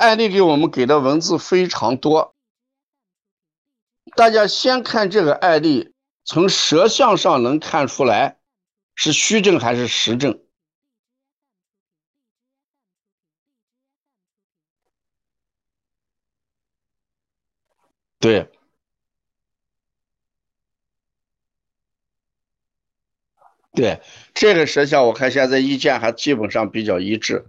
案例给我们给的文字非常多，大家先看这个案例，从舌象上能看出来是虚症还是实症。对，对，这个舌象我看现在意见还基本上比较一致，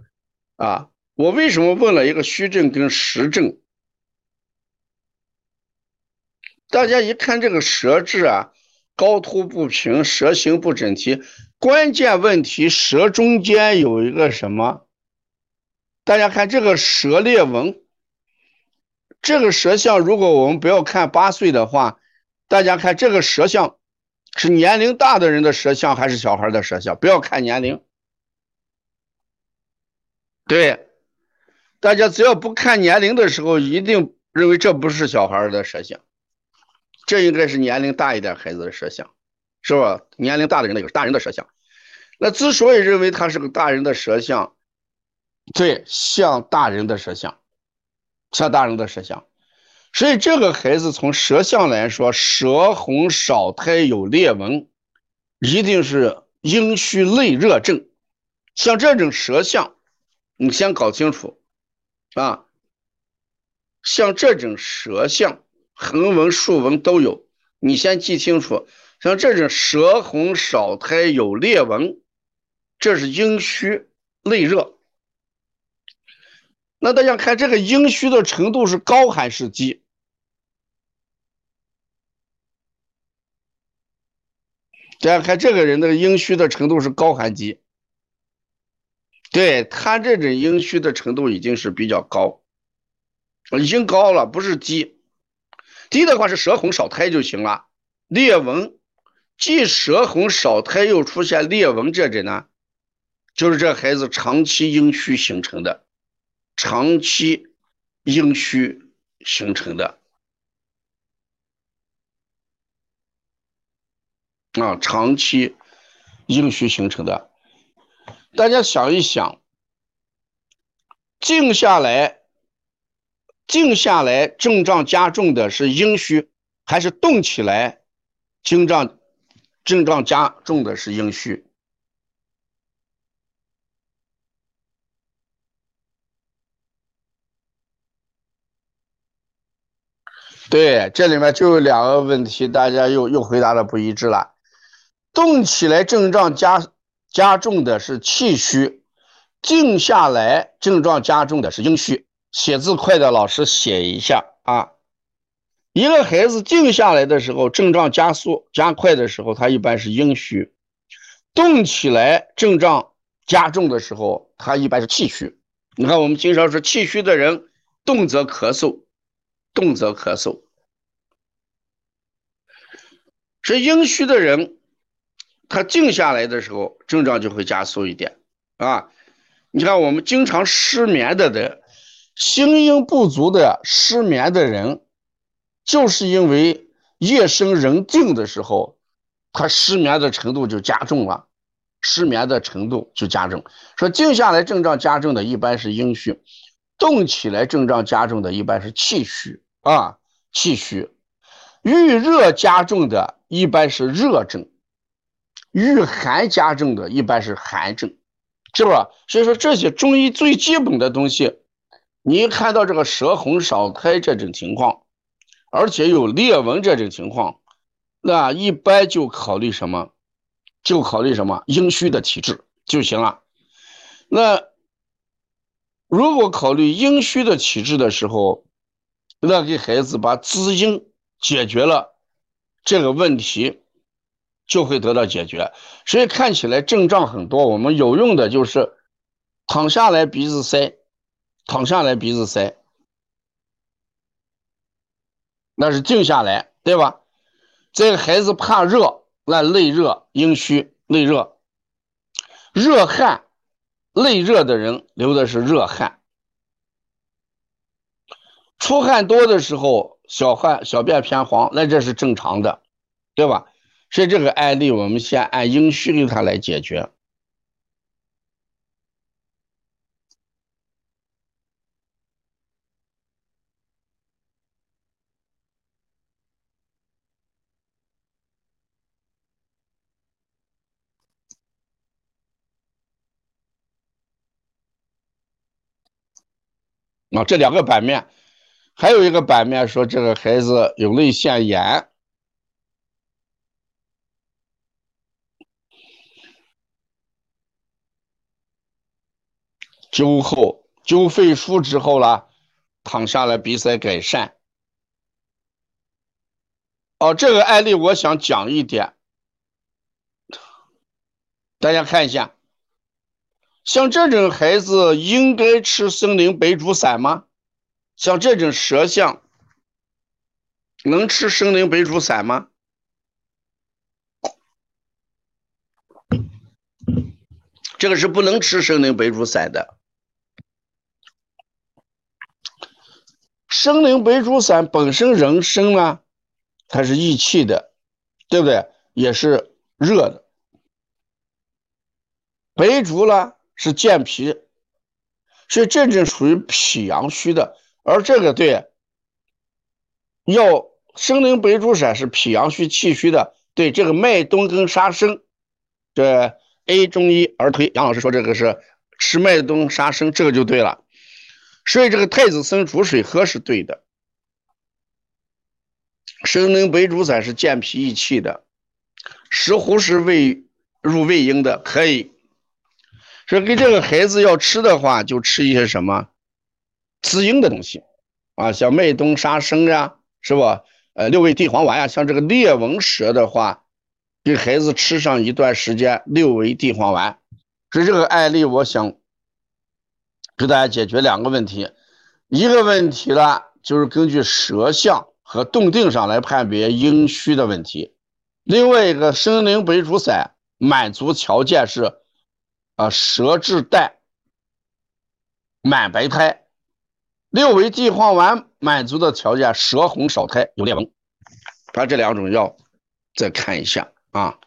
啊，我为什么问了一个虚症跟实症？大家一看这个舌质啊，高凸不平，舌形不整齐，关键问题舌中间有一个什么？大家看这个舌裂纹。这个舌象，如果我们不要看八岁的话，大家看这个舌象是年龄大的人的舌象还是小孩的舌象？不要看年龄，对，大家只要不看年龄的时候，一定认为这不是小孩的舌象，这应该是年龄大一点孩子的舌象，是吧？年龄大的人的有大人的舌象，那之所以认为他是个大人的舌象，对，像大人的舌象。像大人的舌象，所以这个孩子从舌象来说，舌红少苔有裂纹，一定是阴虚内热症。像这种舌象，你先搞清楚啊。像这种舌象，横纹、竖纹都有，你先记清楚。像这种舌红少苔有裂纹，这是阴虚内热。那大家看这个阴虚的程度是高还是低？大家看这个人的阴虚的程度是高还是低？对他这种阴虚的程度已经是比较高，已经高了，不是低。低的话是舌红少苔就行了。裂纹，既舌红少苔又出现裂纹这种呢，就是这孩子长期阴虚形成的。长期阴虚形成的啊，长期阴虚形成的，大家想一想，静下来，静下来症状加重的是阴虚，还是动起来症状症状加重的是阴虚？对，这里面就有两个问题，大家又又回答的不一致了。动起来症状加加重的是气虚，静下来症状加重的是阴虚。写字快的老师写一下啊。一个孩子静下来的时候，症状加速加快的时候，他一般是阴虚；动起来症状加重的时候，他一般是气虚。你看，我们经常说气虚的人动则咳嗽。动则咳嗽，是阴虚的人，他静下来的时候，症状就会加速一点啊。你看，我们经常失眠的人，心阴不足的失眠的人，就是因为夜深人静的时候，他失眠的程度就加重了，失眠的程度就加重。说静下来症状加重的，一般是阴虚。动起来症状加重的一般是气虚啊，气虚；遇热加重的一般是热症，遇寒加重的一般是寒症，是吧？所以说这些中医最基本的东西，你看到这个舌红少苔这种情况，而且有裂纹这种情况，那一般就考虑什么？就考虑什么？阴虚的体质就行了。那。如果考虑阴虚的体质的时候，那给孩子把滋阴解决了，这个问题就会得到解决。所以看起来症状很多，我们有用的就是躺下来鼻子塞，躺下来鼻子塞，那是静下来，对吧？这个孩子怕热，那内热阴虚，内热，热汗。内热的人流的是热汗，出汗多的时候，小汗小便偏黄，那这是正常的，对吧？所以这个案例我们先按应需给他来解决。啊这两个版面还有一个版面说这个孩子有泪腺炎灸后灸肺腧之后了，躺下来鼻塞改善。哦，这个案例我想讲一点，大家看一下。像这种孩子应该吃生灵白术散吗？像这种舌象能吃生灵白术散吗？这个是不能吃生灵白术散的。生灵白术散本身人参呢，它是益气的，对不对？也是热的。白术呢？是健脾，所以这种属于脾阳虚的，而这个对，要生灵白术散是脾阳虚气虚的，对这个麦冬跟沙参，这 A 中医儿推，杨老师说这个是吃麦冬沙参，这个就对了，所以这个太子参煮水喝是对的，生灵白术散是健脾益气的，石斛是胃入胃阴的，可以。说给这个孩子要吃的话，就吃一些什么滋阴的东西啊，像麦冬沙参呀，是吧？呃，六味地黄丸呀，像这个裂纹舌的话，给孩子吃上一段时间六味地黄丸。所以这个案例，我想给大家解决两个问题，一个问题呢，就是根据舌象和动定上来判别阴虚的问题；另外一个生灵白术散满足条件是。啊，舌质淡，满白苔，六味地黄丸满足的条件，舌红少苔，有裂纹。把这两种药再看一下啊。